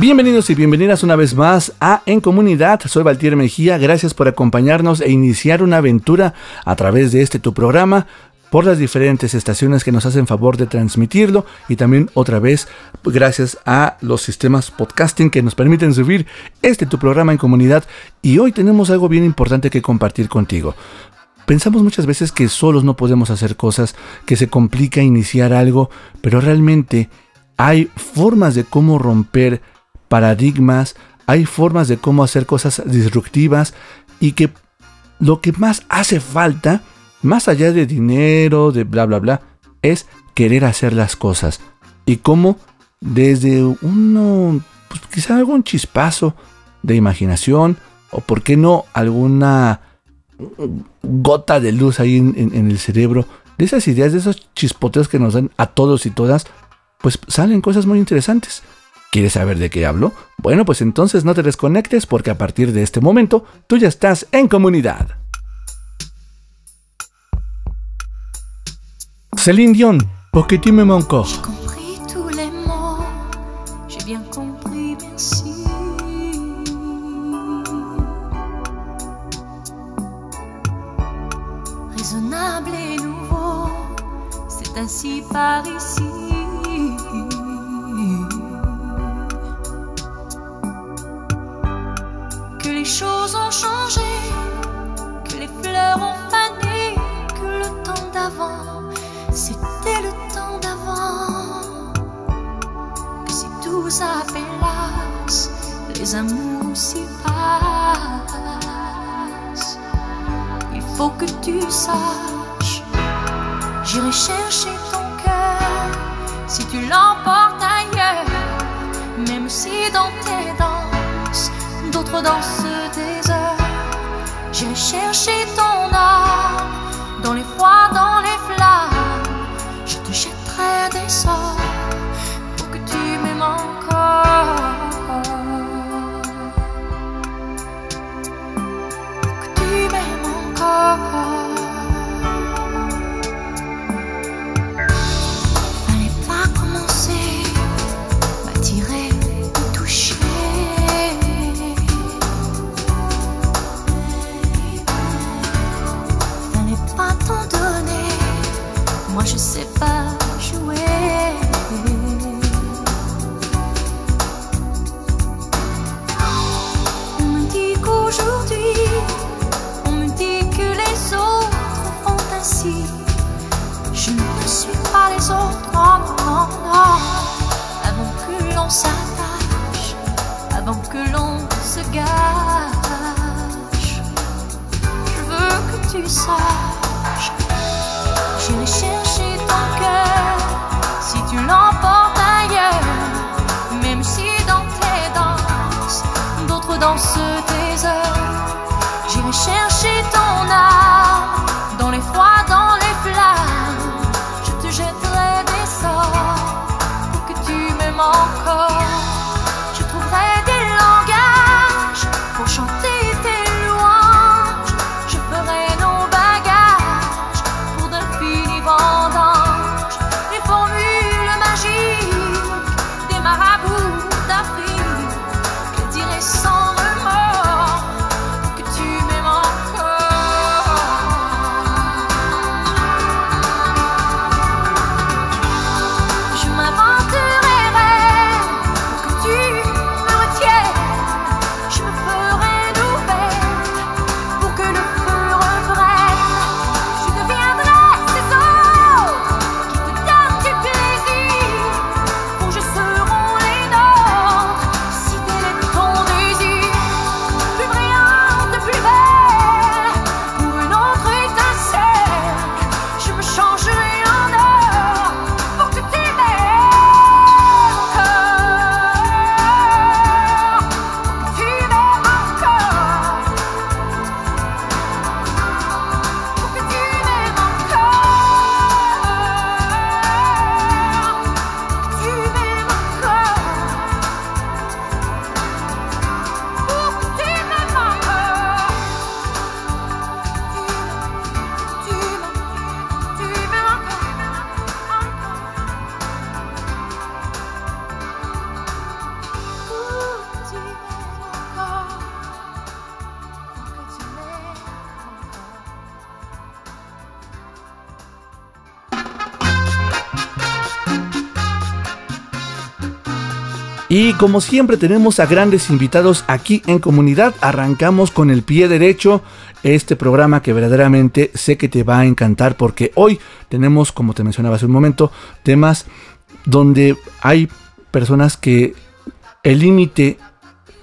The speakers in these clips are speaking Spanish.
Bienvenidos y bienvenidas una vez más a En Comunidad. Soy Valtier Mejía. Gracias por acompañarnos e iniciar una aventura a través de este tu programa por las diferentes estaciones que nos hacen favor de transmitirlo y también otra vez gracias a los sistemas podcasting que nos permiten subir este tu programa en comunidad y hoy tenemos algo bien importante que compartir contigo. Pensamos muchas veces que solos no podemos hacer cosas, que se complica iniciar algo, pero realmente hay formas de cómo romper paradigmas, hay formas de cómo hacer cosas disruptivas y que lo que más hace falta, más allá de dinero, de bla, bla, bla, es querer hacer las cosas. Y cómo desde uno, pues quizá algún chispazo de imaginación, o por qué no alguna gota de luz ahí en, en, el cerebro, de esas ideas, de esos chispoteos que nos dan a todos y todas, pues salen cosas muy interesantes. ¿Quieres saber de qué hablo? Bueno, pues entonces no te desconectes porque a partir de este momento tú ya estás en comunidad. Céline Dion, porque tu me manques. Raisonnable nouveau, c'est ainsi par ici. Les choses ont changé, que les fleurs ont fané, que le temps d'avant, c'était le temps d'avant. Que si tout s'appelasse, les amours s'y passent. Il faut que tu saches, j'irai chercher ton cœur si tu l'emportes ailleurs, même si dans tes danses, dansent des heures. J'irai chercher ton âme dans les froids, dans les flammes. Je te jetterai des sorts pour que tu m'aimes encore. Pour que tu m'aimes encore. Como siempre tenemos a grandes invitados aquí en comunidad, arrancamos con el pie derecho este programa que verdaderamente sé que te va a encantar porque hoy tenemos, como te mencionaba hace un momento, temas donde hay personas que el límite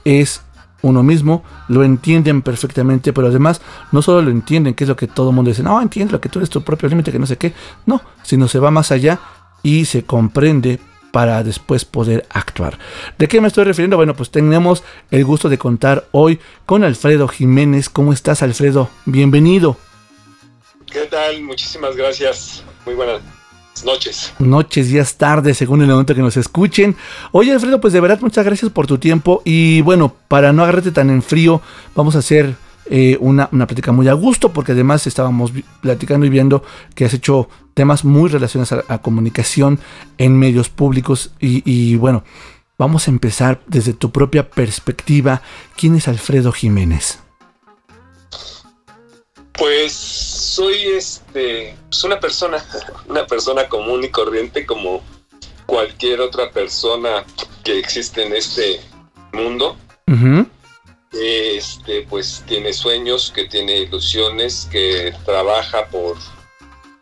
es uno mismo, lo entienden perfectamente, pero además no solo lo entienden, que es lo que todo el mundo dice, no, entiendo que tú eres tu propio límite, que no sé qué, no, sino se va más allá y se comprende para después poder actuar. ¿De qué me estoy refiriendo? Bueno, pues tenemos el gusto de contar hoy con Alfredo Jiménez. ¿Cómo estás, Alfredo? Bienvenido. ¿Qué tal? Muchísimas gracias. Muy buenas noches. Noches, días, tardes, según el momento que nos escuchen. Oye, Alfredo, pues de verdad muchas gracias por tu tiempo. Y bueno, para no agarrarte tan en frío, vamos a hacer eh, una, una plática muy a gusto, porque además estábamos platicando y viendo que has hecho temas muy relacionados a, a comunicación en medios públicos y, y, bueno, vamos a empezar desde tu propia perspectiva. ¿Quién es Alfredo Jiménez? Pues soy este, pues una persona, una persona común y corriente como cualquier otra persona que existe en este mundo. Uh -huh. Este, pues tiene sueños, que tiene ilusiones, que trabaja por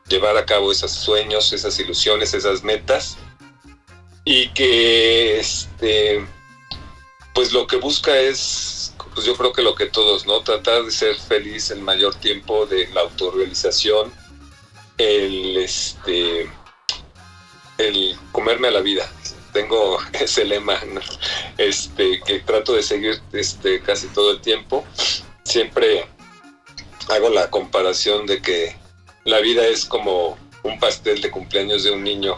llevar a cabo esos sueños, esas ilusiones, esas metas y que este pues lo que busca es pues yo creo que lo que todos no tratar de ser feliz el mayor tiempo de la autorrealización el este el comerme a la vida tengo ese lema ¿no? este que trato de seguir este casi todo el tiempo siempre hago la comparación de que la vida es como un pastel de cumpleaños de un niño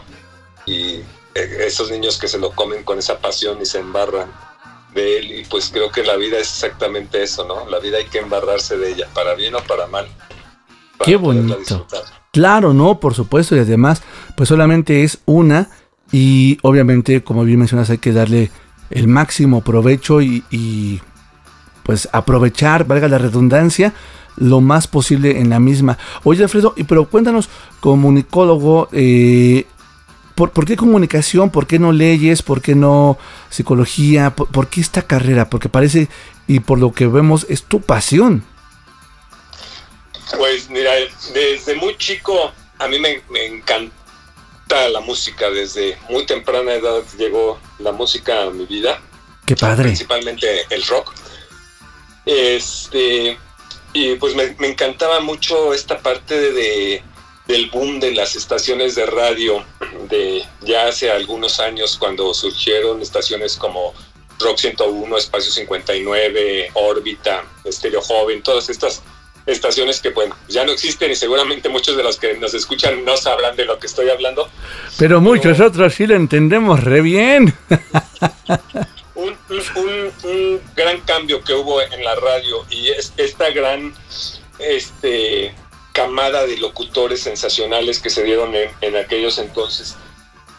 y esos niños que se lo comen con esa pasión y se embarran de él y pues creo que la vida es exactamente eso, ¿no? La vida hay que embarrarse de ella, para bien o para mal. Para Qué bonito. Claro, no, por supuesto, y además, pues solamente es una y obviamente, como bien mencionas, hay que darle el máximo provecho y, pues aprovechar, valga la redundancia, lo más posible en la misma. Oye, Alfredo, pero cuéntanos, comunicólogo, eh, ¿por, ¿por, qué comunicación? ¿Por qué no leyes? ¿Por qué no psicología? ¿Por, ¿Por, qué esta carrera? Porque parece, y por lo que vemos, es tu pasión. Pues mira, desde muy chico a mí me, me encanta la música. Desde muy temprana edad llegó la música a mi vida. Qué padre. Principalmente el rock. Este, y pues me, me, encantaba mucho esta parte de, de, del boom de las estaciones de radio de ya hace algunos años cuando surgieron estaciones como Rock 101, Espacio 59, Órbita, Estéreo Joven, todas estas estaciones que bueno, ya no existen y seguramente muchos de los que nos escuchan no sabrán de lo que estoy hablando. Pero muchos pero, otros sí lo entendemos re bien. un, un, un, gran cambio que hubo en la radio y es esta gran este, camada de locutores sensacionales que se dieron en, en, aquellos entonces.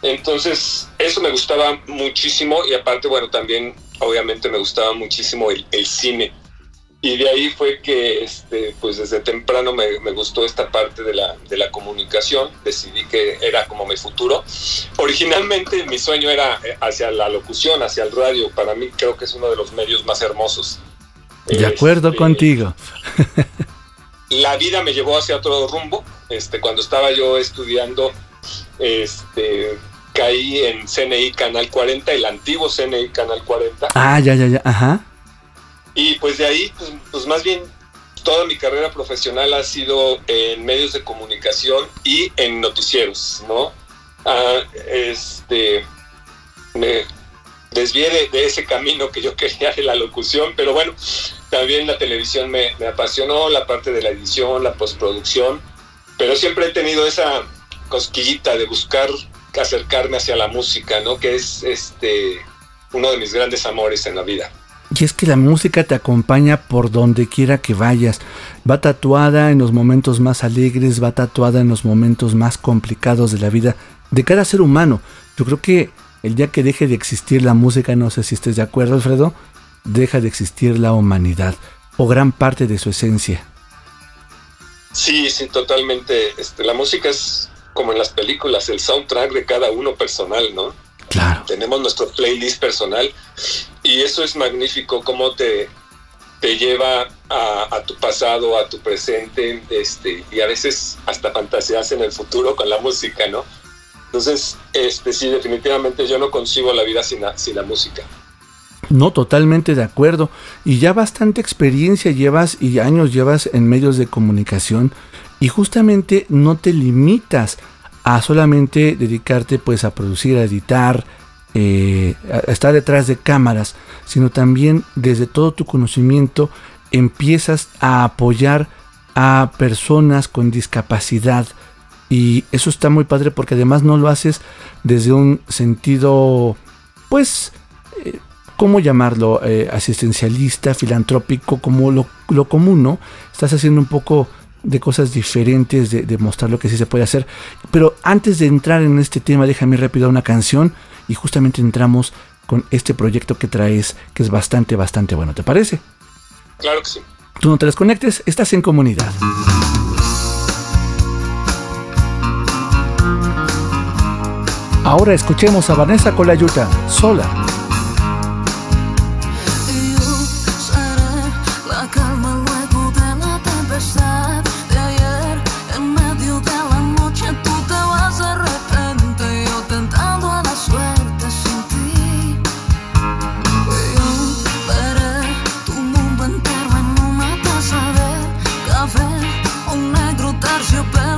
Entonces, eso me gustaba muchísimo y aparte, bueno, también obviamente me gustaba muchísimo el, el cine. Y de ahí fue que, este, pues desde temprano me, me, gustó esta parte de la, de la comunicación, decidí que era como mi futuro. Originalmente mi sueño era hacia la locución, hacia el radio, para mí creo que es uno de los medios más hermosos. De acuerdo este, contigo. la vida me llevó hacia otro rumbo, este, cuando estaba yo estudiando, este, caí en CNI Canal 40, el antiguo CNI Canal 40. Ah, ya, ya, ya, ajá y pues de ahí, pues, pues, más bien toda mi carrera profesional ha sido en medios de comunicación y en noticieros, ¿no? Ah, este, me desvié de, ese camino que yo quería de la locución, pero bueno, también la televisión me, me apasionó, la parte de la edición, la postproducción, pero siempre he tenido esa cosquillita de buscar acercarme hacia la música, ¿no? Que es este uno de mis grandes amores en la vida. Y es que la música te acompaña por donde quiera que vayas. Va tatuada en los momentos más alegres, va tatuada en los momentos más complicados de la vida de cada ser humano. Yo creo que el día que deje de existir la música, no sé si estés de acuerdo, Alfredo, deja de existir la humanidad o gran parte de su esencia. Sí, sí, totalmente. Este, la música es como en las películas, el soundtrack de cada uno personal, ¿no? Claro. Tenemos nuestro playlist personal y eso es magnífico, cómo te, te lleva a, a tu pasado, a tu presente, este, y a veces hasta fantaseas en el futuro con la música, ¿no? Entonces, este, sí, definitivamente yo no concibo la vida sin la, sin la música. No, totalmente de acuerdo. Y ya bastante experiencia llevas y años llevas en medios de comunicación y justamente no te limitas a solamente dedicarte pues a producir, a editar, eh, a estar detrás de cámaras, sino también desde todo tu conocimiento empiezas a apoyar a personas con discapacidad. Y eso está muy padre porque además no lo haces desde un sentido, pues, eh, ¿cómo llamarlo? Eh, asistencialista, filantrópico, como lo, lo común, ¿no? Estás haciendo un poco de cosas diferentes, de, de, mostrar lo que sí se puede hacer. Pero antes de entrar en este tema, déjame rápido una canción y justamente entramos con este proyecto que traes, que es bastante, bastante bueno. ¿Te parece? Claro que sí. Tú no te desconectes, estás en comunidad. Ahora escuchemos a Vanessa Colayuta, sola. Ya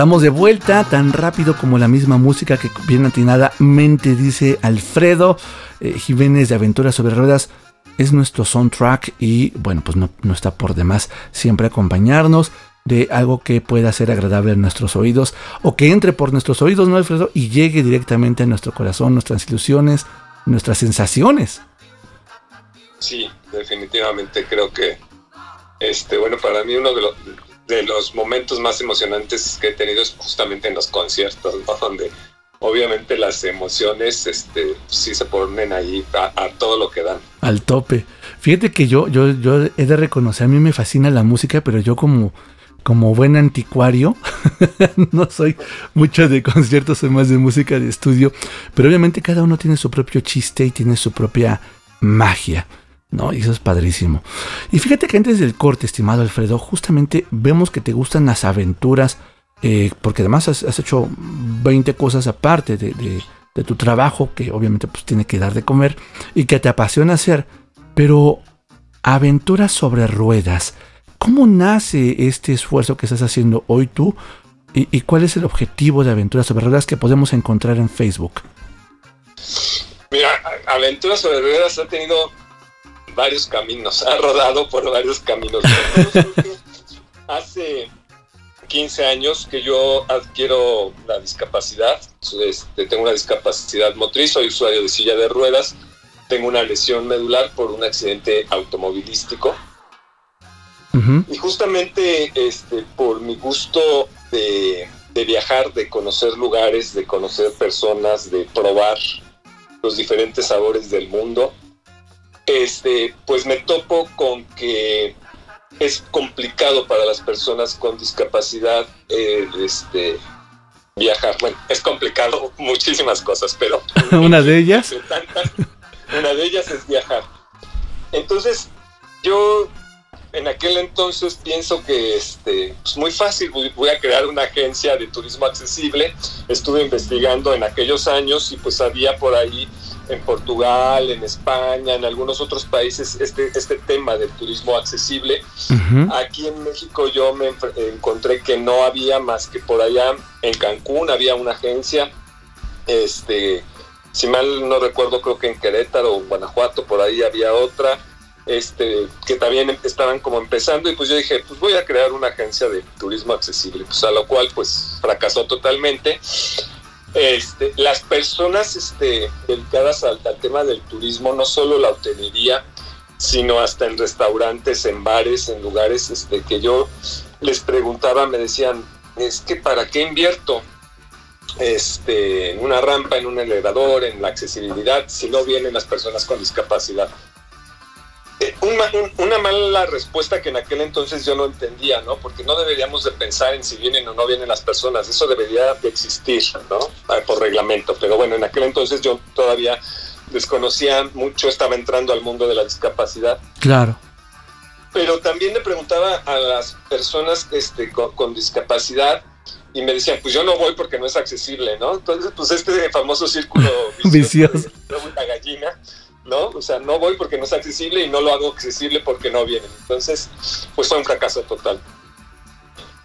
estamos de vuelta, tan rápido como la misma música que bien atinadamente dice Alfredo eh, Jiménez de Aventuras sobre Ruedas. Es nuestro soundtrack y bueno, pues no, no está por demás siempre acompañarnos. de algo que pueda ser agradable a nuestros oídos o que entre por nuestros oídos, ¿no, Alfredo? Y llegue directamente a nuestro corazón, nuestras ilusiones, nuestras sensaciones. Sí, definitivamente creo que, este, bueno, para mí uno de los, de los momentos más emocionantes que he tenido es justamente en los conciertos. Donde obviamente las emociones este, sí se ponen ahí a, a, todo lo que dan. Al tope. Fíjate que yo, yo, yo he de reconocer, a mí me fascina la música, pero yo como, como buen anticuario, no soy mucho de conciertos, soy más de música de estudio, pero obviamente cada uno tiene su propio chiste y tiene su propia magia. ¿No? Y eso es padrísimo. Y fíjate que antes del corte, estimado Alfredo, justamente vemos que te gustan las aventuras, eh, porque además has, hecho 20 cosas aparte de, tu trabajo, que obviamente pues tiene que dar de comer, y que te apasiona hacer, pero aventuras sobre ruedas. ¿Cómo nace este esfuerzo que estás haciendo hoy tú? ¿Y, y cuál es el objetivo de Aventuras sobre Ruedas que podemos encontrar en Facebook? Mira, Aventuras sobre Ruedas ha tenido varios caminos, ha rodado por varios caminos. Hace 15 años que yo adquiero la discapacidad, este, tengo una discapacidad motriz, soy usuario de silla de ruedas, tengo una lesión medular por un accidente automovilístico. Uh -huh. Y justamente este, por mi gusto de, de viajar, de conocer lugares, de conocer personas, de probar los diferentes sabores del mundo, este, pues me topo con que es complicado para las personas con discapacidad eh, este, viajar. Bueno, es complicado muchísimas cosas, pero... ¿Una de ellas? Una de ellas es viajar. Entonces, yo en aquel entonces pienso que este, pues muy fácil, voy a crear una agencia de turismo accesible. Estuve investigando en aquellos años y pues había por ahí en Portugal, en España, en algunos otros países este, este tema del turismo accesible. Uh -huh. Aquí en México yo me encontré que no había más que por allá en Cancún había una agencia, este, si mal no recuerdo creo que en Querétaro o Guanajuato por ahí había otra, este, que también estaban como empezando y pues yo dije, pues voy a crear una agencia de turismo accesible, pues a lo cual pues fracasó totalmente. Este, las personas este, dedicadas al, tema del turismo, no solo la hotelería, sino hasta en restaurantes, en bares, en lugares este, que yo les preguntaba, me decían, es que para qué invierto este, en una rampa, en un elevador, en la accesibilidad, si no vienen las personas con discapacidad. Eh, una, una, mala respuesta que en aquel entonces yo no entendía, ¿no? Porque no deberíamos de pensar en si vienen o no vienen las personas, eso debería de existir, ¿no? Por reglamento, pero bueno, en aquel entonces yo todavía desconocía mucho, estaba entrando al mundo de la discapacidad. Claro. Pero también le preguntaba a las personas este, con, con discapacidad y me decían, pues yo no voy porque no es accesible, ¿no? Entonces, pues este famoso círculo vicioso, vicioso. De la gallina, ¿no? O sea, no voy porque no es accesible y no lo hago accesible porque no vienen. Entonces, pues fue un fracaso total.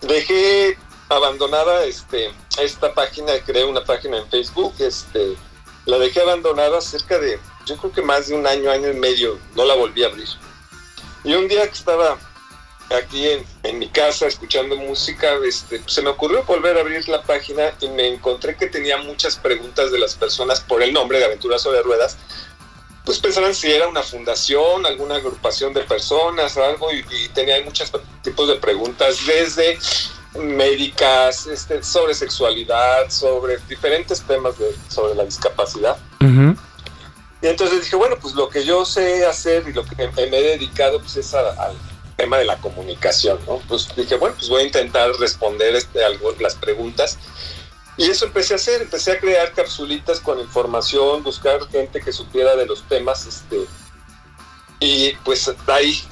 Dejé abandonada este, esta página, creé una página en Facebook, este, la dejé abandonada cerca de, yo creo que más de un año, año y medio, no la volví a abrir. Y un día que estaba aquí en, en mi casa escuchando música, este, se me ocurrió volver a abrir la página y me encontré que tenía muchas preguntas de las personas por el nombre de Aventuras sobre Ruedas, pues pensaban si era una fundación, alguna agrupación de personas algo, y, y tenía muchos tipos de preguntas, desde médicas, este, sobre sexualidad, sobre diferentes temas de, sobre la discapacidad. Uh -huh. Y entonces dije, bueno, pues lo que yo sé hacer y lo que me, me he dedicado pues es al tema de la comunicación, ¿no? Pues dije, bueno, pues voy a intentar responder este, algo, las preguntas y eso empecé a hacer, empecé a crear capsulitas con información, buscar gente que supiera de los temas, este, y pues ahí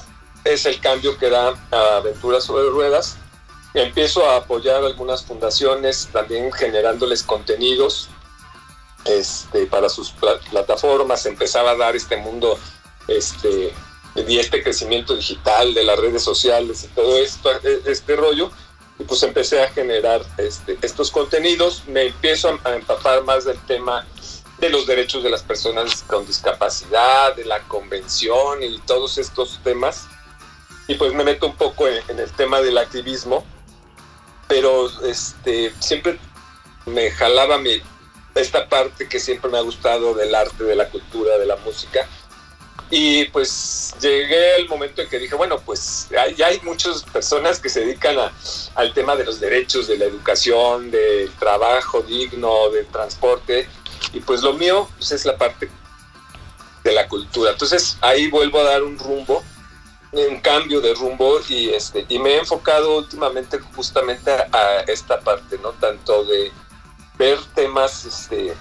es el cambio que da a Aventuras sobre Ruedas. Empiezo a apoyar algunas fundaciones, también generándoles contenidos este, para sus pl plataformas, empezaba a dar este mundo este, y este crecimiento digital de las redes sociales y todo esto, este rollo y pues empecé a generar este, estos contenidos, me empiezo a, empapar más del tema de los derechos de las personas con discapacidad, de la convención y todos estos temas, y pues me meto un poco en, en el tema del activismo, pero este, siempre me jalaba mi, esta parte que siempre me ha gustado del arte, de la cultura, de la música. Y pues llegué al momento en que dije, bueno, pues hay- hay muchas personas que se dedican a- al tema de los derechos, de la educación, del trabajo digno, del transporte. Y pues lo mío pues, es la parte de la cultura. Entonces ahí vuelvo a dar un rumbo, un cambio de rumbo y, este, y me he enfocado últimamente justamente a, a esta parte, ¿no? Tanto de ver temas este,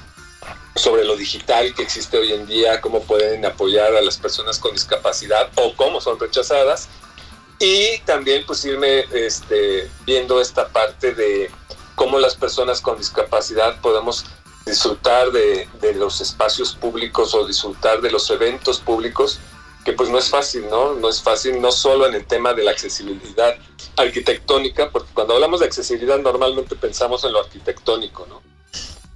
sobre lo digital que existe hoy en día, cómo pueden apoyar a las personas con discapacidad o cómo son rechazadas. Y también pues irme este, viendo esta parte de cómo las personas con discapacidad podemos disfrutar de, de los espacios públicos o disfrutar de los eventos públicos, que pues no es fácil, ¿no? No es fácil no solo en el tema de la accesibilidad arquitectónica, porque cuando hablamos de accesibilidad normalmente pensamos en lo arquitectónico, ¿no?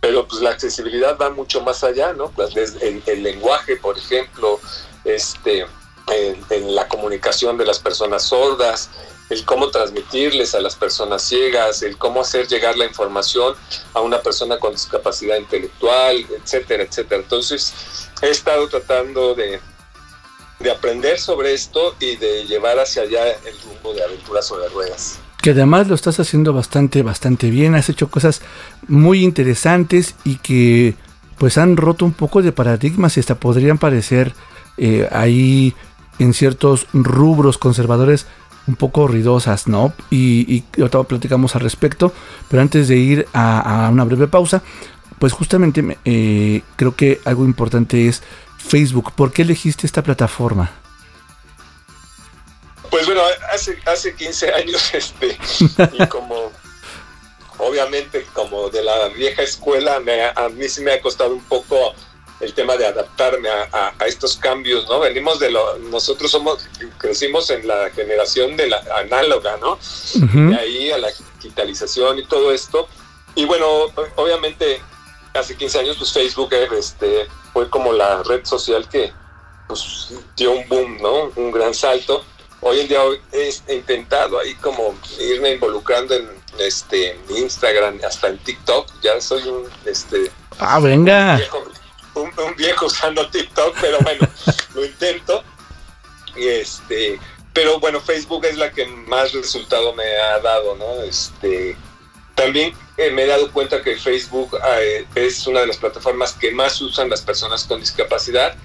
Pero pues la accesibilidad va mucho más allá, ¿no? Pues, el, el lenguaje, por ejemplo, este, en, en la comunicación de las personas sordas, el cómo transmitirles a las personas ciegas, el cómo hacer llegar la información a una persona con discapacidad intelectual, etcétera, etcétera. Entonces, he estado tratando de, de aprender sobre esto y de llevar hacia allá el rumbo de aventuras sobre ruedas. que además lo estás haciendo bastante, bastante bien, has hecho cosas muy interesantes y que pues han roto un poco de paradigmas y hasta podrían parecer eh, ahí en ciertos rubros conservadores un poco ruidosas, ¿no? Y, y ahorita platicamos al respecto, pero antes de ir a, una breve pausa, pues justamente me- eh, creo que algo importante es Facebook. ¿Por qué elegiste esta plataforma? Pues bueno, hace, hace 15 años, este, y como obviamente como de la vieja escuela, me a mí sí me ha costado un poco el tema de adaptarme a, a- a estos cambios, ¿no? Venimos de lo, nosotros somos, crecimos en la generación de la análoga, ¿no? Ujú. de ahí a la digitalización y todo esto. Y bueno, obviamente hace 15 años pues Facebook este, fue como la red social que pues, dio un boom, ¿no? Un gran salto. Hoy en día he he intentado ahí como irme involucrando en este en Instagram, hasta en TikTok. Ya soy un este Ah, venga. viejo, un, un viejo usando TikTok, pero bueno, lo intento. Y este, pero bueno, Facebook es la que más resultado me ha dado, ¿no? Este, también eh, me he dado cuenta que Facebook eh, es una de las plataformas que más usan las personas con discapacidad.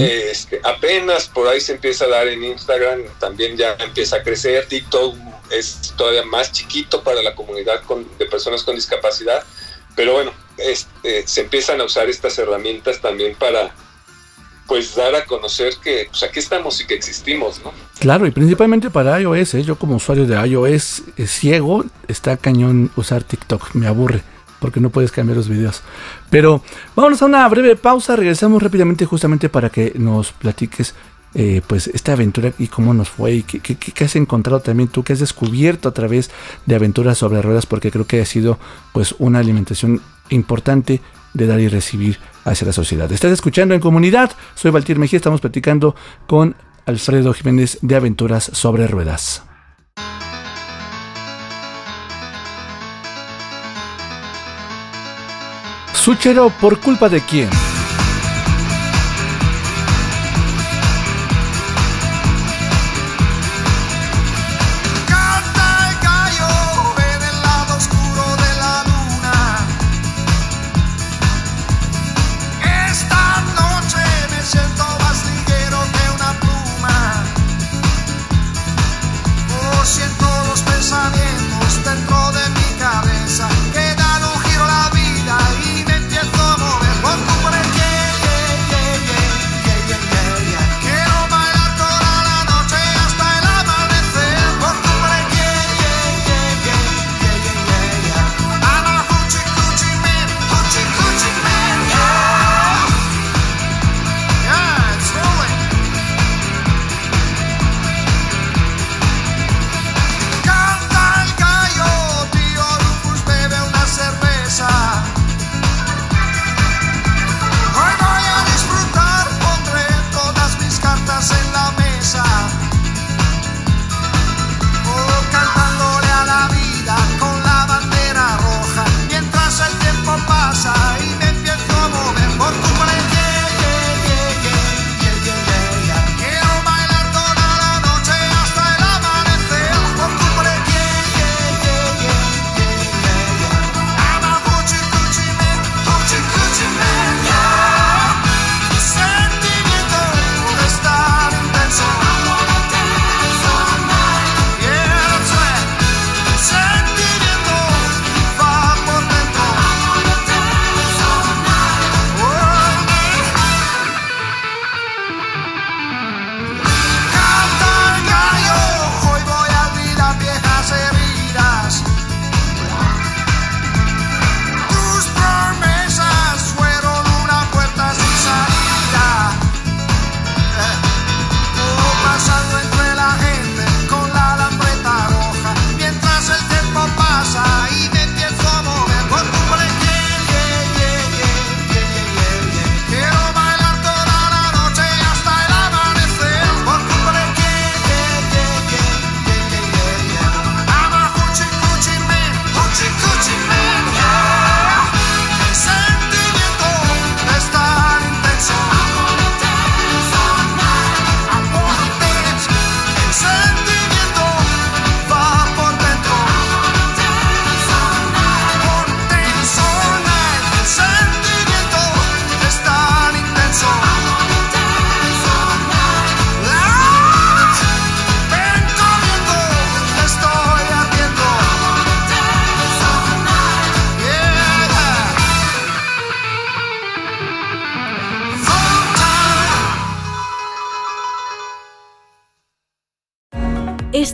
Este, apenas por ahí se empieza a dar en Instagram, también ya empieza a crecer. TikTok es todavía más chiquito para la comunidad con- de personas con discapacidad, pero bueno, este, se empiezan a usar estas herramientas también para pues dar a conocer que pues, aquí estamos y que existimos, ¿no? Claro, y principalmente para iOS, ¿eh? yo como usuario de iOS eh, ciego, está cañón usar TikTok, me aburre, porque no puedes cambiar los videos. Pero vámonos a una breve pausa, regresamos rápidamente justamente para que nos platiques eh, pues esta aventura y cómo nos fue y qué, has encontrado también tú, qué has descubierto a través de aventuras sobre ruedas, porque creo que ha sido pues una alimentación importante de dar y recibir hacia la sociedad. Estás escuchando en comunidad, soy Valtier Mejía, estamos platicando con Alfredo Jiménez de Aventuras sobre Ruedas. Suchero, ¿por culpa de quién?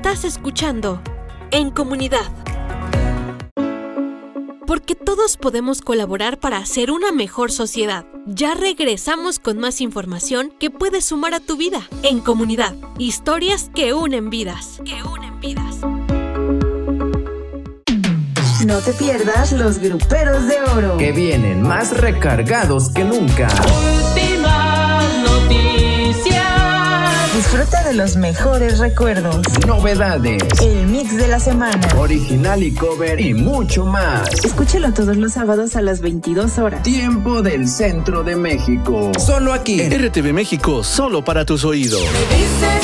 Estás escuchando En Comunidad. Porque todos podemos colaborar para hacer una mejor sociedad. Ya regresamos con más información que puedes sumar a tu vida. En Comunidad, historias que unen vidas. Que unen vidas. No te pierdas los gruperos de oro. Que vienen más recargados que nunca. Disfruta de los mejores recuerdos. Novedades. El mix de la semana. Original y cover y mucho más. Escúchalo todos los sábados a las 22 horas. Tiempo del centro de México. Solo aquí. En RTV México, solo para tus oídos. Me dices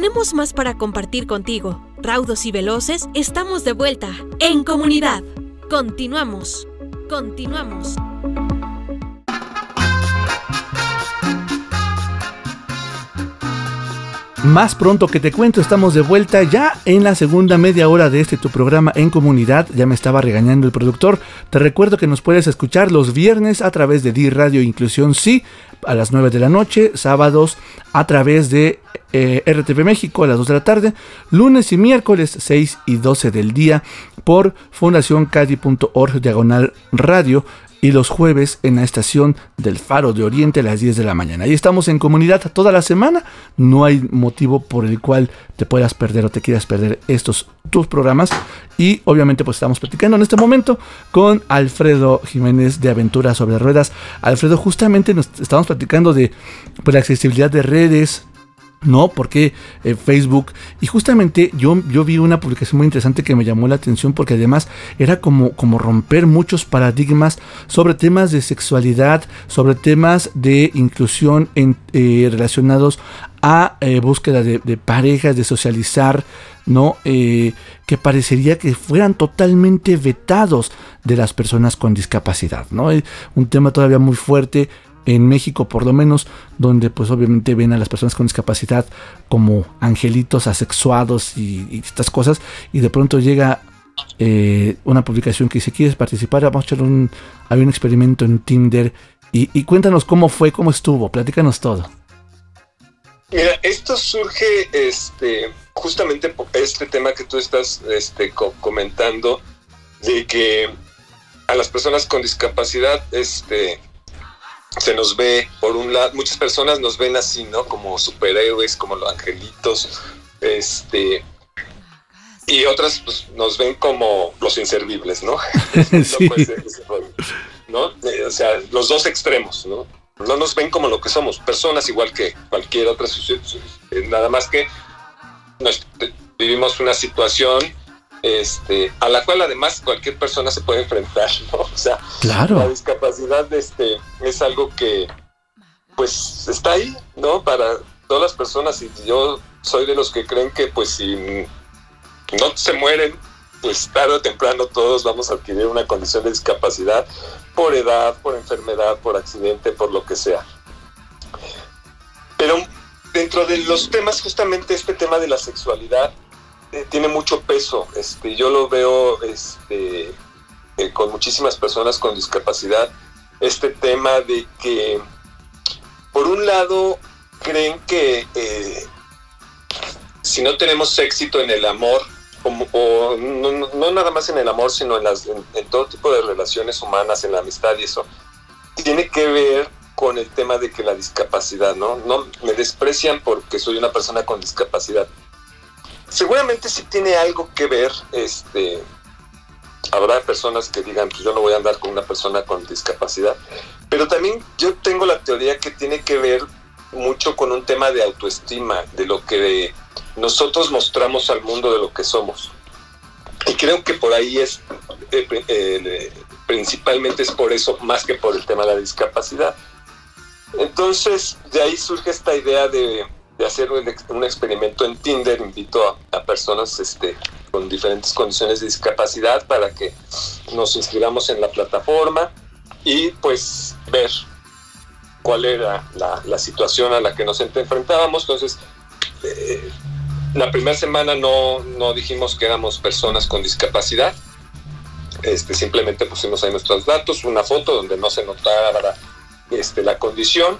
Tenemos más para compartir contigo. Raudos y veloces, estamos de vuelta. En comunidad. Continuamos. Continuamos. Más pronto que te cuento, estamos de vuelta ya en la segunda media hora de este tu programa en comunidad. Ya me estaba regañando el productor. Te recuerdo que nos puedes escuchar los viernes a través de Di Radio Inclusión Sí a las 9 de la noche, sábados a través de eh, RTV México a las 2 de la tarde, lunes y miércoles 6 y 12 del día por fundacioncadi.org diagonal radio y los jueves en la estación del Faro de Oriente a las 10 de la mañana. Ahí estamos en comunidad toda la semana. No hay motivo por el cual te puedas perder o te quieras perder estos tus programas. Y obviamente pues estamos platicando en este momento con Alfredo Jiménez de Aventuras sobre Ruedas. Alfredo, justamente nos estamos platicando de pues, la accesibilidad de redes, ¿no? Porque eh, Facebook. Y justamente yo, yo vi una publicación muy interesante que me llamó la atención porque además era como, como romper muchos paradigmas sobre temas de sexualidad, sobre temas de inclusión en, eh, relacionados a eh, búsqueda de, de parejas, de socializar, ¿no? Que parecería que fueran totalmente vetados de las personas con discapacidad, ¿no? Un tema todavía muy fuerte en México por lo menos, donde pues obviamente ven a las personas con discapacidad como angelitos asexuados y, estas cosas, y de pronto llega eh, una publicación que dice, ¿quieres participar? Vamos a echar un, hay un experimento en Tinder, y, cuéntanos cómo fue, cómo estuvo, platícanos todo. Mira, esto surge este, justamente por este tema que tú estás este, co- comentando, de que a las personas con discapacidad este, se nos ve, por un lado, muchas personas nos ven así, ¿no? Como superhéroes, como los angelitos, este, y otras pues, nos ven como los inservibles, ¿no? Sí. No. Eh, o sea, los dos extremos, ¿no? No nos ven como lo que somos, personas igual que cualquier otra sociedad, nada más que nos- vivimos una situación este, a la cual además cualquier persona se puede enfrentar, ¿no? O sea, Claro. la discapacidad este, es algo que pues está ahí, ¿no? Para todas las personas y yo soy de los que creen que pues si no se mueren, pues tarde o temprano todos vamos a adquirir una condición de discapacidad por edad, por enfermedad, por accidente, por lo que sea. Pero dentro de los temas, justamente este tema de la sexualidad eh, tiene mucho peso. Este, yo lo veo este, eh, con muchísimas personas con discapacidad. Este tema de que, por un lado, creen que eh, si no tenemos éxito en el amor, o no, nada más en el amor, sino en, las, en todo tipo de relaciones humanas, en la amistad y eso, tiene que ver con el tema de que la discapacidad, ¿no? No me desprecian porque soy una persona con discapacidad. Seguramente sí tiene algo que ver, este, habrá personas que digan, pues yo no voy a andar con una persona con discapacidad, pero también yo tengo la teoría que tiene que ver mucho con un tema de autoestima, de lo que nosotros mostramos al mundo de lo que somos. Y creo que por ahí es, eh, eh, principalmente es por eso, más que por el tema de la discapacidad. Entonces, de ahí surge esta idea de, de hacer un, ex- un experimento en Tinder. Invito a, a personas este, con diferentes condiciones de discapacidad para que nos inscribamos en la plataforma y pues ver cuál era la, la situación a la que nos enfrentábamos. Entonces, eh, la primera semana no, no dijimos que éramos personas con discapacidad. Este, simplemente pusimos ahí nuestros datos, una foto donde no se notara este, la condición.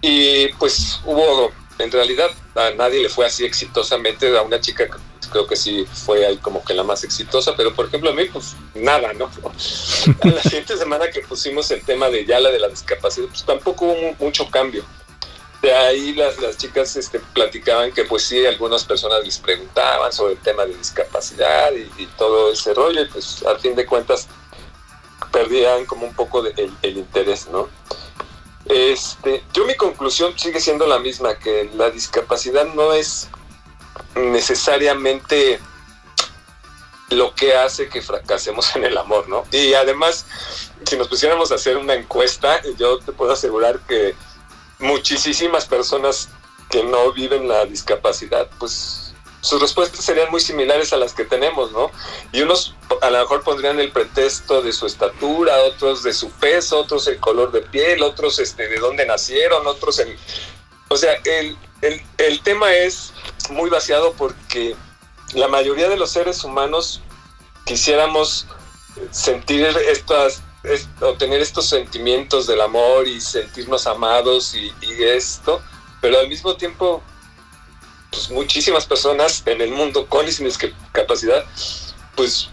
Y pues hubo, en realidad, a nadie le fue así exitosamente. A una chica creo que sí fue ahí como que la más exitosa, pero por ejemplo a mí, pues nada, ¿no? A la siguiente semana que pusimos el tema de ya la de la discapacidad, pues tampoco hubo mu- mucho cambio. De ahí las, las chicas este, platicaban que pues sí, algunas personas les preguntaban sobre el tema de discapacidad y, y todo ese rollo, y pues al fin de cuentas perdían como un poco de, el, el interés, ¿no? Este, yo mi conclusión sigue siendo la misma, que la discapacidad no es necesariamente lo que hace que fracasemos en el amor, ¿no? Y además, si nos pusiéramos a hacer una encuesta, yo te puedo asegurar que muchísimas personas que no viven la discapacidad, pues sus respuestas serían muy similares a las que tenemos, ¿no? Y unos a lo mejor pondrían el pretexto de su estatura, otros de su peso, otros el color de piel, otros este, de dónde nacieron, otros el... O sea, el, el, el tema es muy vaciado porque la mayoría de los seres humanos quisiéramos sentir estas es- o tener estos sentimientos del amor y sentirnos amados y, y esto, pero al mismo tiempo, pues muchísimas personas en el mundo con y sin discapacidad, pues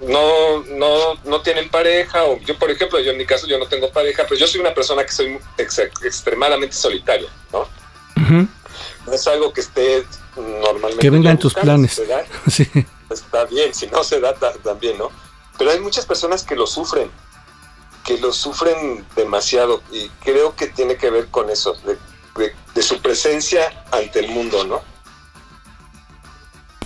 no, no, no tienen pareja, o yo por ejemplo, yo en mi caso yo no tengo pareja, pero yo soy una persona que soy ex- extremadamente solitaria, ¿no? No es algo que esté normalmente. Que vengan tus planes. da, Sí. está bien, si no se da ta- también, ¿no? Pero hay muchas personas que lo sufren, que lo sufren demasiado y creo que tiene que ver con eso, de, de- su presencia ante el mundo, ¿no?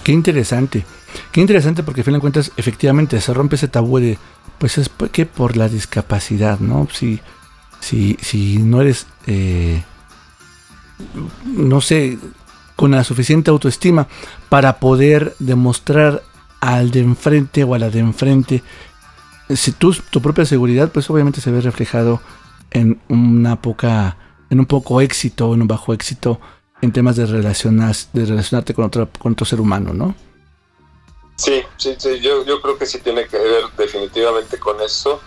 Qué interesante. Qué interesante porque a fin de cuentas efectivamente se rompe ese tabú de pues es que por la discapacidad, ¿no? Si, si, si no eres, eh, no sé, con la suficiente autoestima para poder demostrar al de enfrente o a la de enfrente, si tú, tu propia seguridad, pues obviamente se ve reflejado en una poca, en un poco éxito o en un bajo éxito en temas de, relacionas, de relacionarte con otro, con otro ser humano, ¿no? Sí, sí, sí, yo, yo creo que sí tiene que ver definitivamente con eso.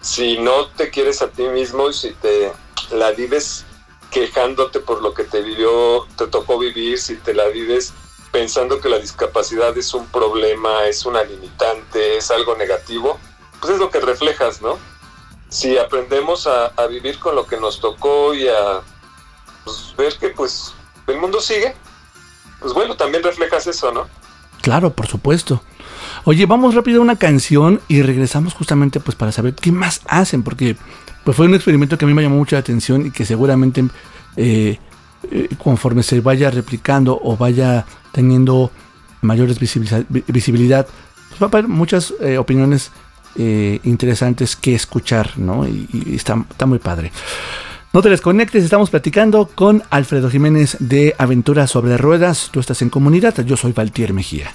Si no te quieres a ti mismo y si te la vives quejándote por lo que te vivió, te tocó vivir, si te la vives pensando que la discapacidad es un problema, es una limitante, es algo negativo, pues es lo que reflejas, ¿no? Si aprendemos a, vivir con lo que nos tocó y a pues, ver que pues el mundo sigue, pues bueno, también reflejas eso, ¿no? Claro, por supuesto. Oye, vamos rápido a una canción y regresamos justamente pues para saber qué más hacen, porque pues fue un experimento que a mí me llamó mucho la atención y que seguramente eh, eh, conforme se vaya replicando o vaya teniendo mayores visibilidad, pues va a haber muchas eh, opiniones eh, interesantes que escuchar, ¿no? Y, está, está muy padre. No te desconectes, estamos platicando con Alfredo Jiménez de Aventuras sobre Ruedas. Tú estás en comunidad, yo soy Valtier Mejía.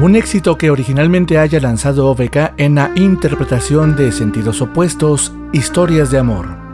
Un éxito que originalmente haya lanzado OVK en la interpretación de Sentidos Opuestos, Historias de Amor.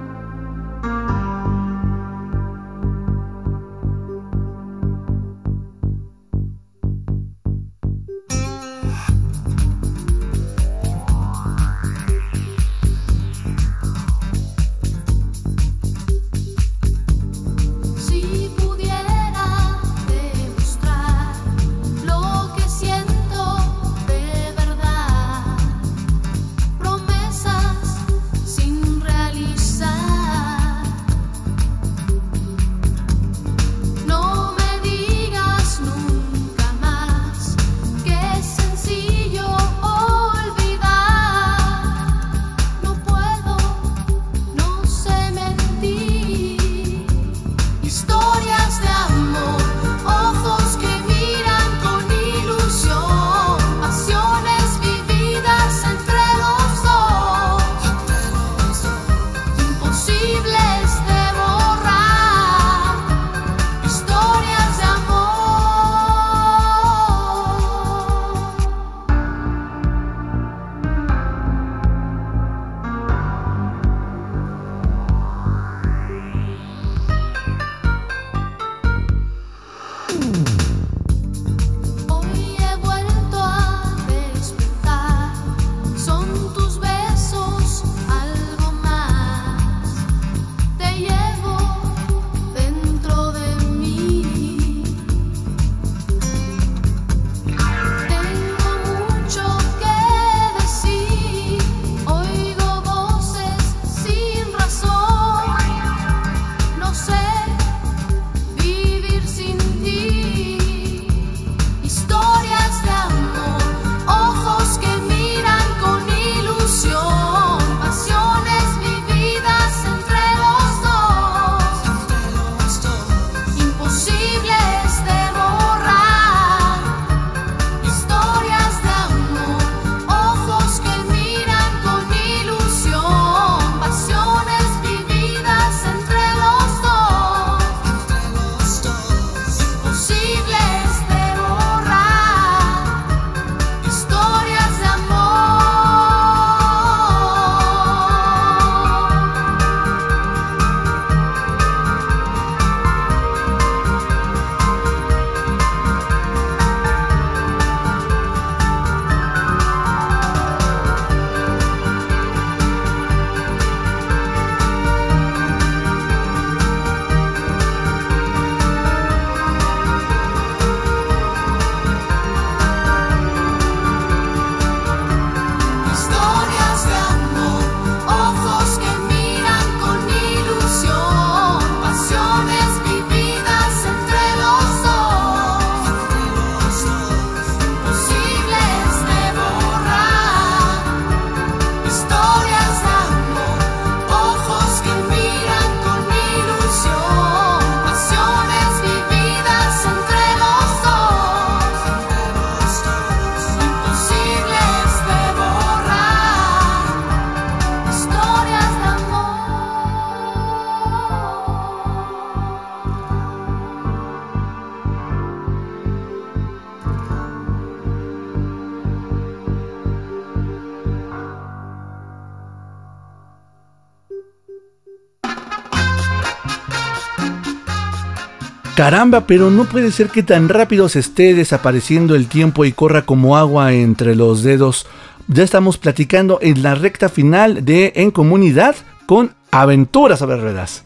Caramba, pero no puede ser que tan rápido se esté desapareciendo el tiempo y corra como agua entre los dedos. Ya estamos platicando en la recta final de En Comunidad con Aventuras sobre Ruedas.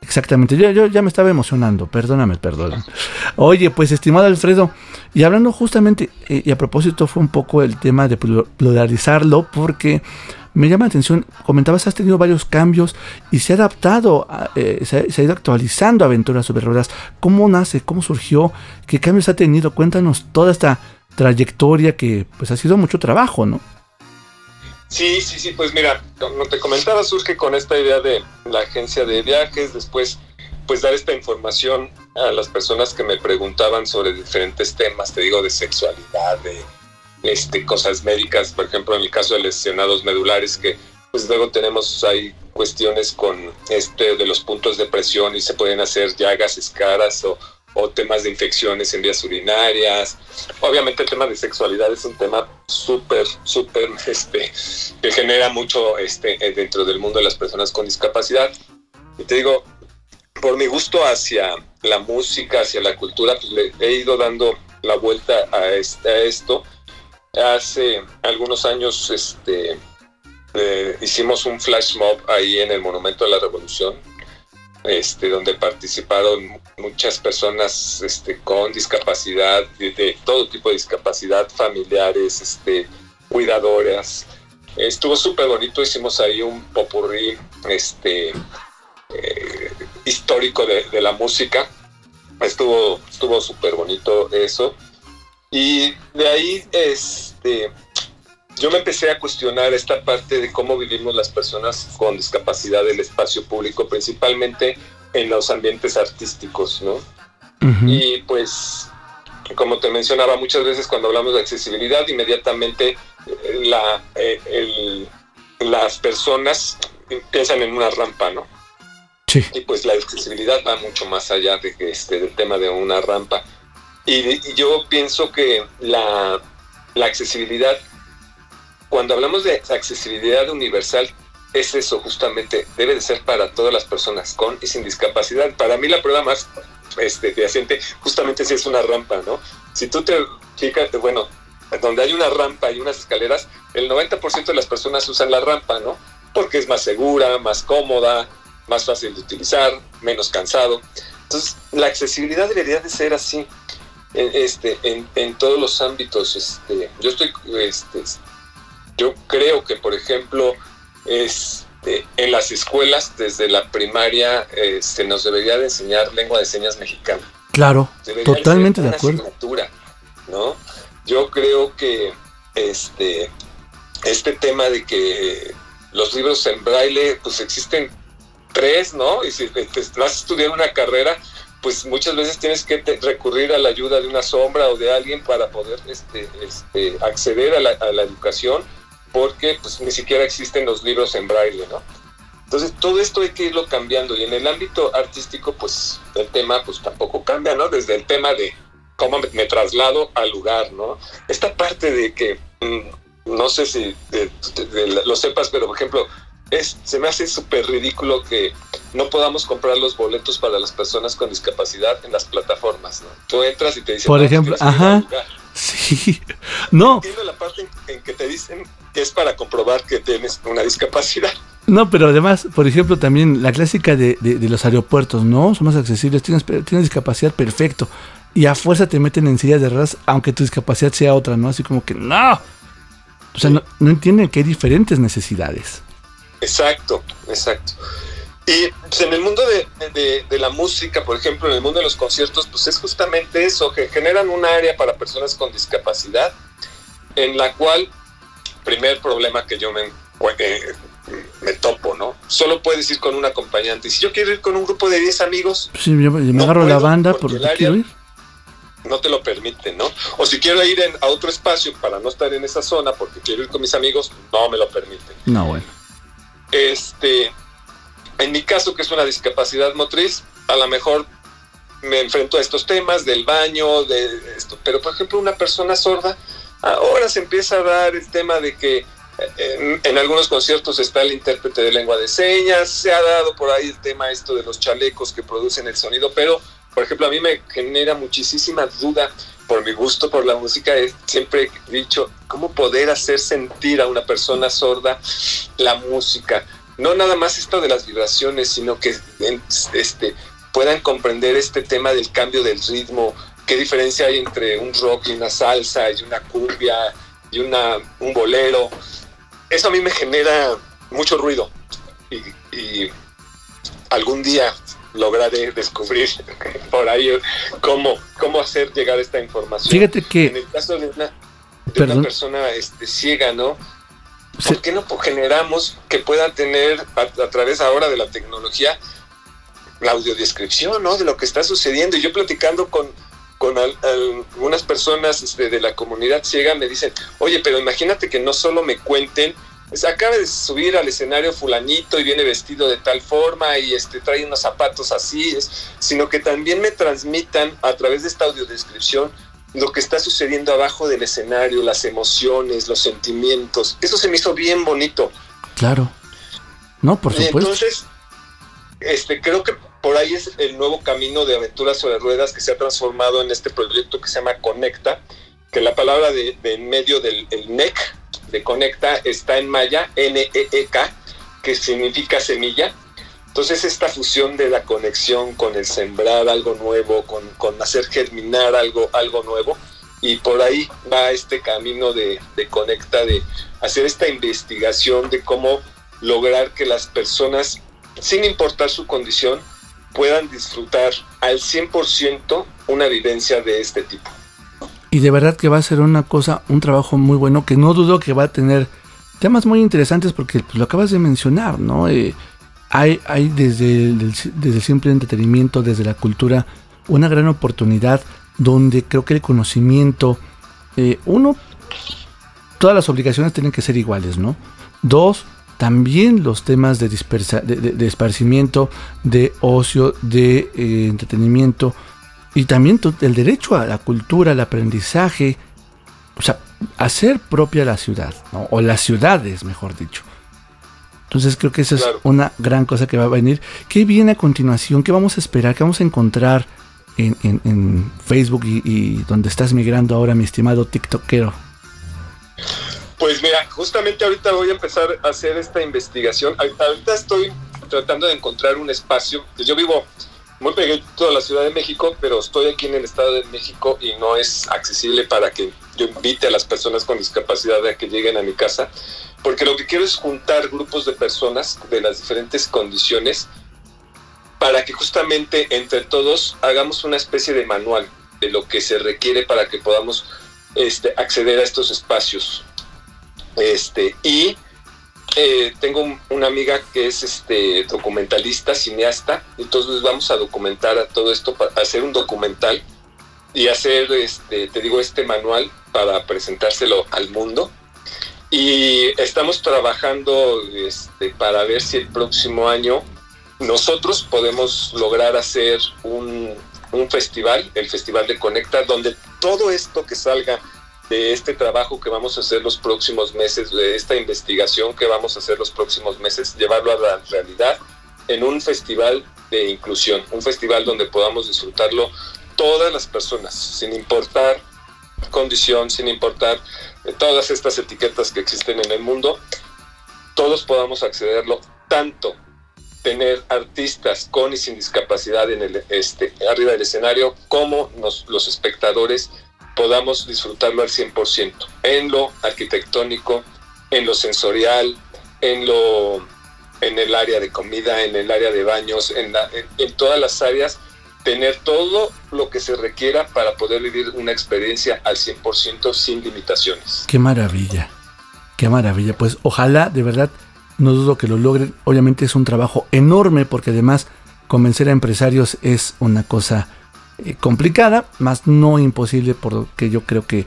Exactamente, yo, ya me estaba emocionando, perdóname, perdón. Oye, pues estimado Alfredo, y hablando justamente, eh, y a propósito fue un poco el tema de pluralizarlo, porque me llama la atención, comentabas, has tenido varios cambios y se ha adaptado, eh, se, ha ido actualizando Aventuras sobre Ruedas. ¿Cómo nace? ¿Cómo surgió? ¿Qué cambios ha tenido? Cuéntanos toda esta trayectoria que pues ha sido mucho trabajo, ¿no? Sí, sí, sí, pues mira, como te comentaba, surge con esta idea de la agencia de viajes, después pues dar esta información a las personas que me preguntaban sobre diferentes temas, te digo, de sexualidad, de este, cosas médicas, por ejemplo, en el caso de lesionados medulares, que pues luego tenemos ahí cuestiones con este de los puntos de presión y se pueden hacer llagas, escaras o, o temas de infecciones en vías urinarias. Obviamente el tema de sexualidad es un tema súper, súper, este, que genera mucho este, dentro del mundo de las personas con discapacidad. Y te digo, por mi gusto hacia la música, hacia la cultura, pues le he ido dando la vuelta a, este, a esto Hace algunos años este, eh, hicimos un flash mob ahí en el Monumento de la Revolución, este, donde participaron muchas personas este, con discapacidad, de, todo tipo de discapacidad, familiares, este, cuidadoras. Estuvo súper bonito, hicimos ahí un popurrí este, eh, histórico de, la música. Estuvo estuvo súper bonito eso. Y de ahí este, yo me empecé a cuestionar esta parte de cómo vivimos las personas con discapacidad del espacio público, principalmente en los ambientes artísticos, ¿no? Y pues, como te mencionaba, muchas veces cuando hablamos de accesibilidad, inmediatamente eh, la, eh, las personas piensan en una rampa, ¿no? Sí. Y pues la accesibilidad va mucho más allá de que este, del tema de una rampa. Y, yo pienso que la, accesibilidad, cuando hablamos de accesibilidad universal, es eso justamente, debe de ser para todas las personas con y sin discapacidad. Para mí la prueba más este, fehaciente justamente si es una rampa, ¿no? Si tú te fijas, bueno, donde hay una rampa y unas escaleras, el 90% de las personas usan la rampa, ¿no? Porque es más segura, más cómoda, más fácil de utilizar, menos cansado. Entonces, la accesibilidad debería de ser así este, en, en, todos los ámbitos. Este, yo estoy, este, yo creo que, por ejemplo, este, en las escuelas, desde la primaria, eh, se nos debería de enseñar lengua de señas mexicana. Claro, totalmente de acuerdo. ¿no? Yo creo que este, este tema de que los libros en braille, pues existen tres, ¿no? Y si te vas a estudiar una carrera, pues muchas veces tienes que recurrir a la ayuda de una sombra o de alguien para poder este, este, acceder a la, educación, porque pues ni siquiera existen los libros en braille, ¿no? Entonces todo esto hay que irlo cambiando y en el ámbito artístico pues el tema pues tampoco cambia, ¿no? Desde el tema de cómo me, traslado al lugar, ¿no? Esta parte de que, mm, no sé si lo sepas, pero por ejemplo, es, se me hace súper ridículo que no podamos comprar los boletos para las personas con discapacidad en las plataformas. ¿no? Tú entras y te dicen, por ejemplo, ajá. Sí, no. Entiendo la parte en, que te dicen que es para comprobar que tienes una discapacidad. No, pero además, por ejemplo, también la clásica de, de, los aeropuertos, ¿no? Son más accesibles, tienes, tienes discapacidad, perfecto. Y a fuerza te meten en sillas de ruedas, aunque tu discapacidad sea otra, ¿no? Así como que, no. O sea, no, no entienden que hay diferentes necesidades. Exacto, exacto. Y pues, en el mundo de, la música, por ejemplo, en el mundo de los conciertos, pues es justamente eso, que generan un área para personas con discapacidad, en la cual, primer problema que yo me, eh, me topo, ¿no? Solo puedes ir con un acompañante. Y si yo quiero ir con un grupo de 10 amigos... Sí, yo me agarro la banda porque el quiero ir. No te lo permiten, ¿no? O si quiero ir a otro espacio para no estar en esa zona porque quiero ir con mis amigos, no me lo permiten. No, bueno. Este, en mi caso, que es una discapacidad motriz, a lo mejor me enfrento a estos temas del baño, de esto. Pero, por ejemplo, una persona sorda, ahora se empieza a dar el tema de que en, en, algunos conciertos está el intérprete de lengua de señas, se ha dado por ahí el tema esto de los chalecos que producen el sonido, pero por ejemplo, a mí me genera muchísima duda por mi gusto por la música, es, siempre he dicho, ¿cómo poder hacer sentir a una persona sorda la música? No nada más esto de las vibraciones, sino que este, puedan comprender este tema del cambio del ritmo, qué diferencia hay entre un rock y una salsa y una cumbia y una, un bolero. Eso a mí me genera mucho ruido y, algún día lograré descubrir por ahí cómo, cómo hacer llegar esta información. Fíjate que... En el caso de una, de una persona este, ciega, ¿no? ¿Por qué no generamos que puedan tener a, a, través ahora de la tecnología la audiodescripción, ¿no? De lo que está sucediendo. Y yo platicando con, con algunas personas este, de la comunidad ciega me dicen, oye, pero imagínate que no solo me cuenten, pues acaba de subir al escenario fulanito y viene vestido de tal forma y este, trae unos zapatos así, sino que también me transmitan a través de esta audiodescripción lo que está sucediendo abajo del escenario, las emociones, los sentimientos. Eso se me hizo bien bonito. Claro. No, por supuesto. Entonces, este, creo que por ahí es el nuevo camino de aventuras sobre ruedas que se ha transformado en este proyecto que se llama Conecta, que la palabra de, en medio del NEC de Conecta está en maya, N-E-E-K, que significa semilla. Entonces esta fusión de la conexión con el sembrar algo nuevo, con, con hacer germinar algo, algo nuevo, y por ahí va este camino de, de Conecta, de hacer esta investigación de cómo lograr que las personas, sin importar su condición, puedan disfrutar al 100% una vivencia de este tipo. Y de verdad que va a ser una cosa, un trabajo muy bueno que no dudo que va a tener temas muy interesantes porque pues, lo acabas de mencionar, ¿no? Eh, hay, hay desde, el, desde el simple entretenimiento, desde la cultura, una gran oportunidad donde creo que el conocimiento, eh, uno, todas las obligaciones tienen que ser iguales, ¿no? Dos, también los temas de, dispersa, de, esparcimiento, de ocio, de eh, entretenimiento y también el derecho a la cultura, al aprendizaje, o sea, hacer propia la ciudad, o las ciudades, mejor dicho. Entonces creo que esa es una gran cosa que va a venir. ¿Qué viene a continuación? ¿Qué vamos a esperar? ¿Qué vamos a encontrar en, Facebook y, y donde estás migrando ahora, mi estimado TikTokero? Pues mira, justamente ahorita voy a empezar a hacer esta investigación. Ahorita estoy tratando de encontrar un espacio. Yo vivo muy pegadito a la Ciudad de México, pero estoy aquí en el Estado de México y no es accesible para que yo invite a las personas con discapacidad a que lleguen a mi casa, porque lo que quiero es juntar grupos de personas de las diferentes condiciones para que justamente entre todos hagamos una especie de manual de lo que se requiere para que podamos este, acceder a estos espacios. Este, y eh, tengo una amiga que es este documentalista, cineasta, entonces vamos a documentar a todo esto, para hacer un documental y hacer, este, te digo, este manual para presentárselo al mundo. Y estamos trabajando este, para ver si el próximo año nosotros podemos lograr hacer un, un festival, el Festival de Conecta, donde todo esto que salga de este trabajo que vamos a hacer los próximos meses, de esta investigación que vamos a hacer los próximos meses, llevarlo a la realidad en un festival de inclusión, un festival donde podamos disfrutarlo todas las personas, sin importar condición, sin importar todas estas etiquetas que existen en el mundo, todos podamos accederlo, tanto tener artistas con y sin discapacidad en el, este, arriba del escenario, como los espectadores podamos disfrutarlo al 100%, en lo arquitectónico, en lo sensorial, en lo en el área de comida, en el área de baños, en, en, todas las áreas, tener todo lo que se requiera para poder vivir una experiencia al 100% sin limitaciones. Qué maravilla, qué maravilla. Pues ojalá, de verdad, no dudo que lo logren. Obviamente es un trabajo enorme porque además convencer a empresarios es una cosa eh, complicada, más no imposible, porque yo creo que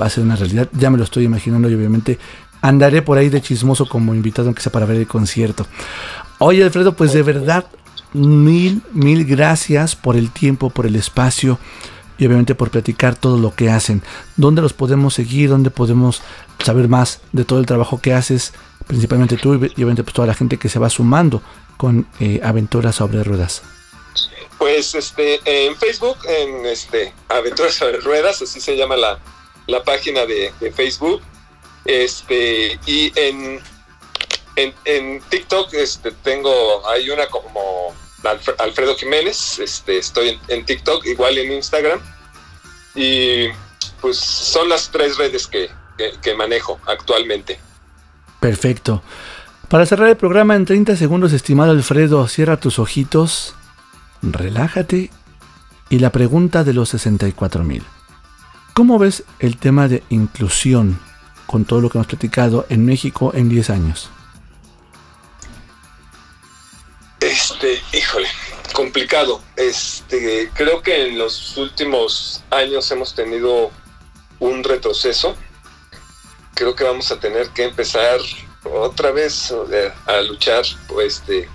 va a ser una realidad. Ya me lo estoy imaginando y obviamente andaré por ahí de chismoso como invitado, aunque sea para ver el concierto. Oye, Alfredo, pues de verdad, mil, mil gracias por el tiempo, por el espacio y obviamente por platicar todo lo que hacen. ¿Dónde los podemos seguir? ¿Dónde podemos saber más de todo el trabajo que haces? Principalmente tú y obviamente pues toda la gente que se va sumando con eh, aventuras sobre ruedas. Pues este, en Facebook, en este Aventuras sobre Ruedas, así se llama la, la página de, Facebook. Este, y en, en, en TikTok este, tengo, hay una como Alfre- Alfredo Jiménez, este, estoy en, TikTok, igual en Instagram. Y pues son las tres redes que, que- que manejo actualmente. Perfecto. Para cerrar el programa en 30 segundos, estimado Alfredo, cierra tus ojitos, relájate y la pregunta de los 64 mil. ¿Cómo ves el tema de inclusión con todo lo que hemos platicado en México en 10 años? Este, híjole, complicado. Este, creo que en los últimos años hemos tenido un retroceso. Creo que vamos a tener que empezar otra vez a luchar, pues, este,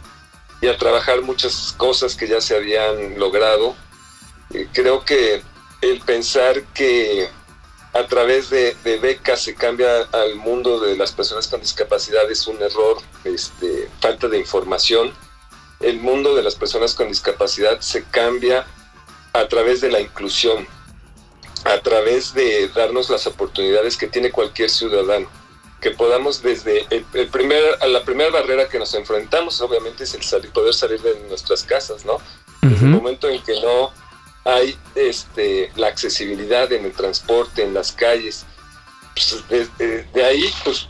y a trabajar muchas cosas que ya se habían logrado. Eh, creo que el pensar que a través de, becas se cambia al mundo de las personas con discapacidad es un error, este, falta de información el mundo de las personas con discapacidad se cambia a través de la inclusión, a través de darnos las oportunidades que tiene cualquier ciudadano, que podamos desde el, el primer, a la primera barrera que nos enfrentamos, obviamente es el salir, poder salir de nuestras casas, ¿no? Desde el momento en que no hay este, la accesibilidad en el transporte, en las calles, pues, de, de- de ahí, pues,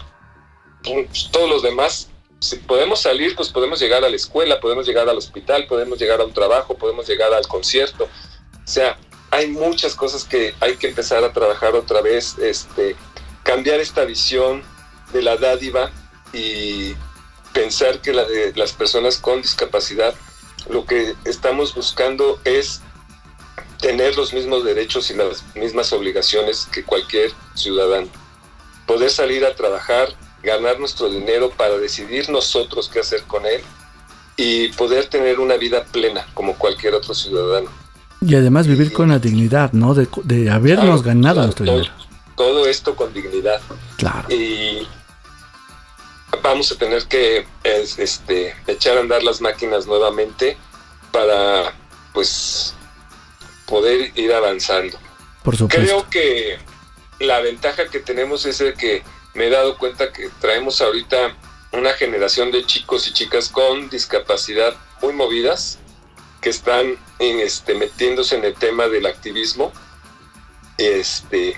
pues, todos los demás si podemos salir, pues podemos llegar a la escuela, podemos llegar al hospital, podemos llegar a un trabajo, podemos llegar al concierto. O sea, hay muchas cosas que hay que empezar a trabajar otra vez, este, cambiar esta visión de la dádiva y pensar que la las personas con discapacidad, lo que estamos buscando es tener los mismos derechos y las mismas obligaciones que cualquier ciudadano. Poder salir a trabajar, ganar nuestro dinero para decidir nosotros qué hacer con él y poder tener una vida plena como cualquier otro ciudadano. Y además vivir con la dignidad, ¿no? De, de habernos Claro, ganado claro, nuestro todo, dinero. todo esto con dignidad. Claro. Y vamos a tener que es, este, echar a andar las máquinas nuevamente para pues poder ir avanzando. Por supuesto. Creo que la ventaja que tenemos es el que me he dado cuenta que traemos ahorita una generación de chicos y chicas con discapacidad muy movidas que están en, este, metiéndose en el tema del activismo. Este,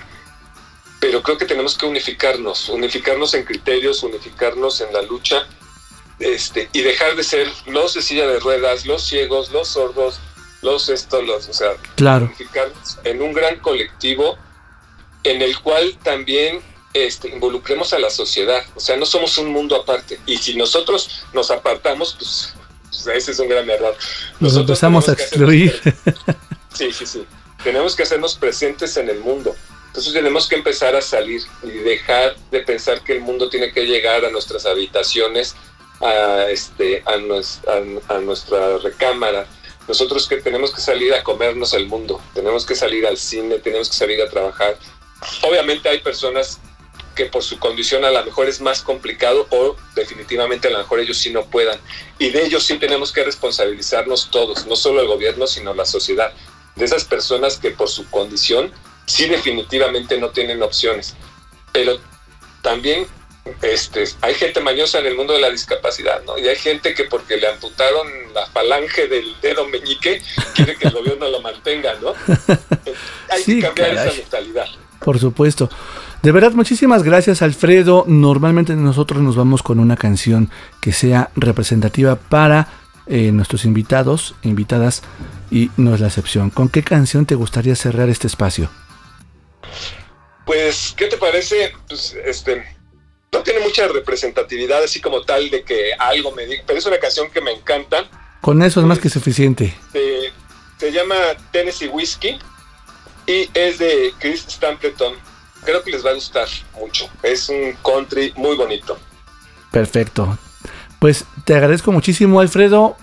pero creo que tenemos que unificarnos, unificarnos en criterios, unificarnos en la lucha este, y dejar de ser los de silla de ruedas, los ciegos, los sordos, los esto, los, o sea, Claro. unificarnos en un gran colectivo en el cual también este, involucremos a la sociedad. O sea, no somos un mundo aparte. Y si nosotros nos apartamos, pues, pues, ese es un gran error. Nos Nosotros empezamos a excluir. Sí, sí, sí. Tenemos que hacernos presentes en el mundo. Entonces tenemos que empezar a salir y dejar de pensar que el mundo tiene que llegar a nuestras habitaciones, a, este, a, nues- a- a nuestra recámara. Nosotros que tenemos que salir a comernos el mundo, tenemos que salir al cine, tenemos que salir a trabajar. Obviamente hay personas que por su condición a lo mejor es más complicado o definitivamente a lo mejor ellos sí no puedan. Y de ellos sí tenemos que responsabilizarnos todos, no solo el gobierno, sino la sociedad. De esas personas que por su condición sí definitivamente no tienen opciones. Pero también este, hay gente mañosa en el mundo de la discapacidad, ¿no? Y hay gente que porque le amputaron la falange del dedo meñique, quiere que el gobierno lo mantenga, ¿no? Hay Sí, que cambiar caray. esa mentalidad. Por supuesto. De verdad, muchísimas gracias, Alfredo. Normalmente nosotros nos vamos con una canción que sea representativa para eh, nuestros invitados, invitadas, y no es la excepción. ¿Con qué canción te gustaría cerrar este espacio? Pues, ¿qué te parece? Pues, este, no tiene mucha representatividad así como tal de que algo me diga, pero es una canción que me encanta. Con eso es más que suficiente. Se, se llama Tennessee Whiskey y es de Chris Stapleton. Creo que les va a gustar mucho. Es un country muy bonito. Perfecto. Pues te agradezco muchísimo, Alfredo.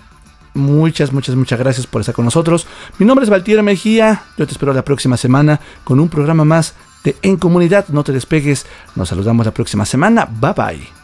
Muchas, muchas, muchas gracias por estar con nosotros. Mi nombre es Valtier Mejía. Yo te espero la próxima semana con un programa más de En Comunidad. No te despegues. Nos saludamos la próxima semana. Bye bye.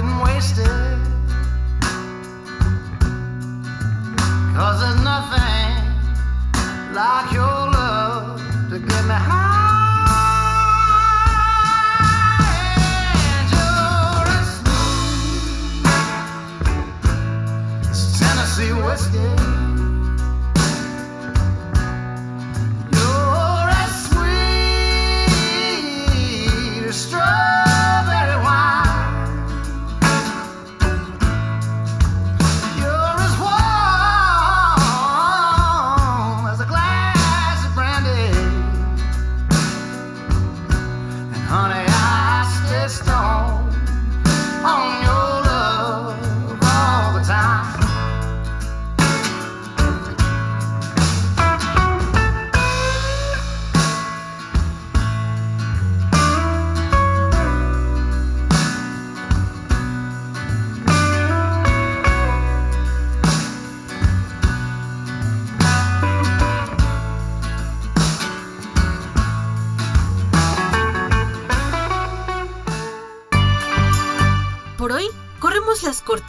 didn't waste it.